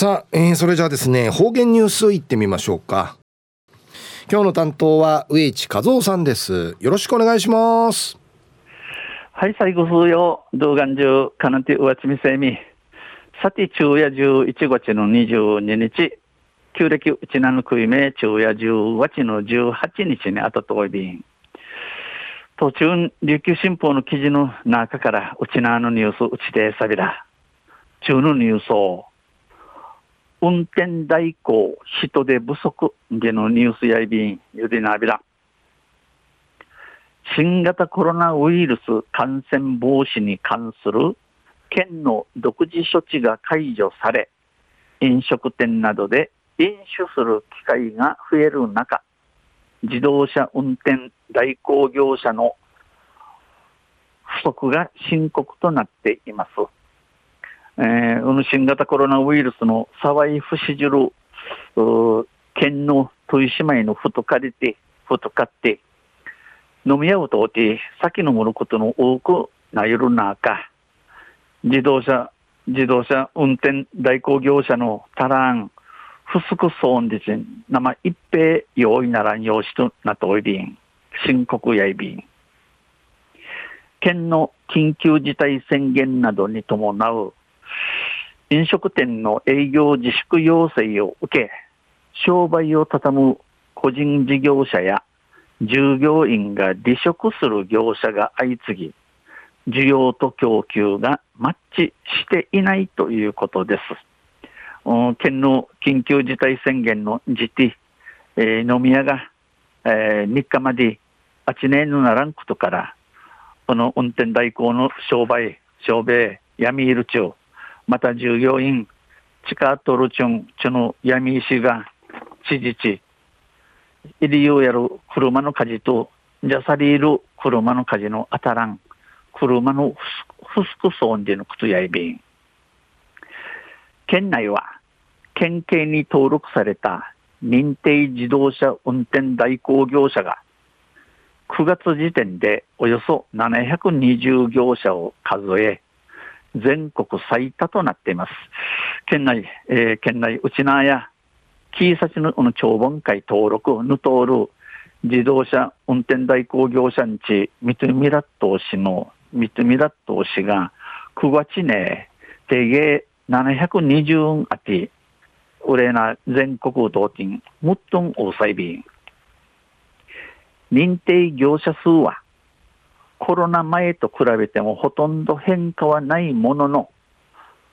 さあ、えー、それじゃあですね方言ニュースいってみましょうか。今日の担当は上地和夫さんです。よろしくお願いします。はい最後数曜動画中かなてうわちみせみさて昼夜11月の22日。旧暦うちなのくいめ昼夜10月の18日にあたとおいびん途中琉球新報の記事の中からうちなのニュースうちでさびら。中のニュースを運転代行人手不足でのニュースやいびんゆでなびら。新型コロナウイルス感染防止に関する県の独自処置が解除され、飲食店などで飲酒する機会が増える中、自動車運転代行業者の不足が深刻となっています。えー、新型コロナウイルスの騒い不死じる、県の豊島へのふと借りて、ふと買って、飲み合うとおて、先のもることの多くなゆる中、自動車、自動車運転代行業者の足らん、不足損んでちん、生一平用意ならん用紙となっておりん、深刻やいびん。県の緊急事態宣言などに伴う飲食店の営業自粛要請を受け、商売を畳む個人事業者や従業員が離職する業者が相次ぎ、需要と供給がマッチしていないということです。県の緊急事態宣言の時期、えー、飲み屋が、えー、3日まで8年のならんことから、この運転代行の商売、商売、闇いる中、また従業員、地下トルチュン、チュの闇石が、知事地、イリユやる車の火事と、ジャサリール車の火事の当たらん、車のフスクソンでの靴やいびん。県内は、県警に登録された認定自動車運転代行業者が、9月時点でおよそ720業者を数え、全国最多となっています。県内、えー、県内、内縄や、キーサチの長本会登録、ヌトール、自動車運転代行業者にち、ミトミラット氏の、ミトミラット氏が、9月ね、定芸720あて、売れな全国同金、もっとん大細便。認定業者数は、コロナ前と比べてもほとんど変化はないものの、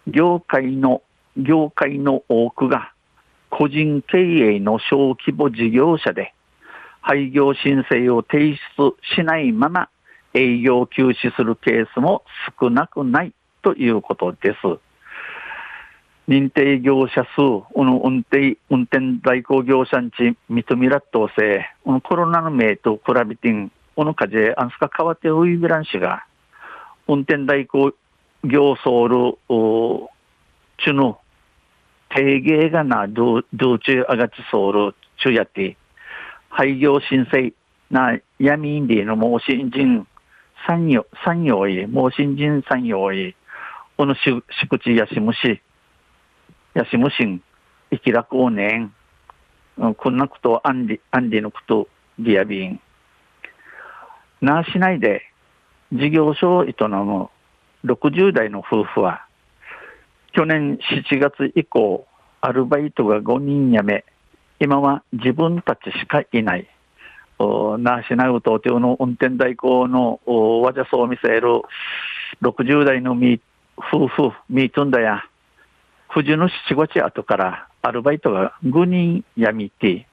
業界の、業界の多くが個人経営の小規模事業者で、廃業申請を提出しないまま営業休止するケースも少なくないということです。認定業者数、運転、運転代行業者にち認めらっとせ、コロナの名と比べて、この風、あんすか変わってウイグラン氏が、運転代行業ソウル、ちゅの、定芸がな、どう、どうちゅあがちソウル、ちゅやって、廃業申請な、闇インディの盲信人産業、産業い、盲信人産業い、この宿地やしむし、やしむしん、生き楽をねん、こんなことあんり、あんりのこと、リアビン。那覇市内で事業所を営む60代の夫婦は、去年7月以降、アルバイトが5人辞め、今は自分たちしかいない。那覇市内を東京の運転代行のわじゃそう見せる60代の夫婦、ミートンだや、藤の7月後からアルバイトが5人辞めて、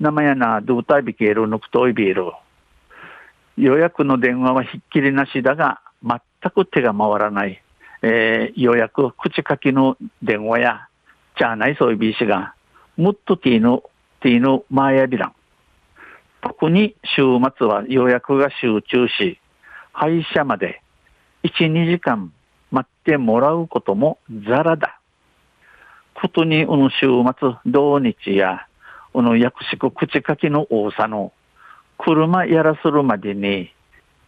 生やな、ドゥータビケール、ノクトイビール、予約の電話はひっきりなしだが、全く手が回らない。えー、予約、口書きの電話や、じゃあないそういうビーシが、もっとティーの、ティーのマーヤビラン。特に週末は予約が集中し、配車まで1、2時間待ってもらうこともザラだ。ことに、この週末、土日や、この役職口書きの多さの車やらするまでに、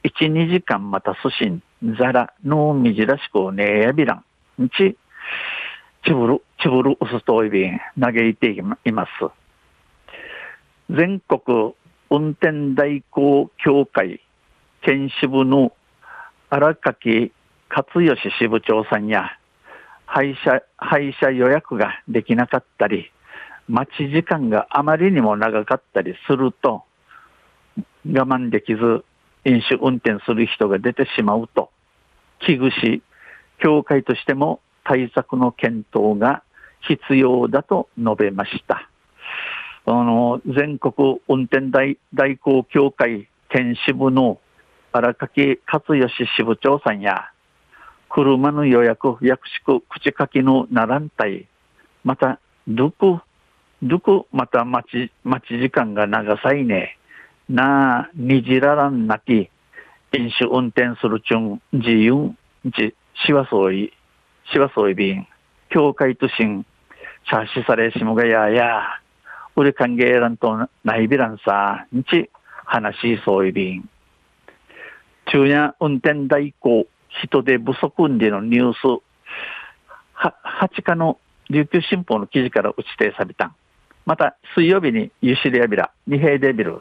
1、2時間またすしん、ざらのみじらしくねえやびらん。ち、ちぶる、ちぶるうすといびん、嘆いています。全国運転代行協会県支部の荒垣勝義支部長さんや、配車、配車予約ができなかったり、待ち時間があまりにも長かったりすると、我慢できず飲酒運転する人が出てしまうと、危惧し、協会としても対策の検討が必要だと述べました。あの、全国運転代代行協会県支部の荒垣勝義支部長さんや、車の予約、約束、口書きのならんたい、また、どこ、どこ、また待ち、待ち時間が長さいね。なあ、にじららんなき、飲酒運転するちゅん、自由、じ、しわそうい、しわそういびん、教会としん、しゃしされしもがやや、うれ歓迎らんとないびらんさ、んち、話しそういびん。昼夜運転代行、人手不足でのニュース、は、8日の琉球新報の記事から打ち定された。また、水曜日にユシリアビラ、二平デビル。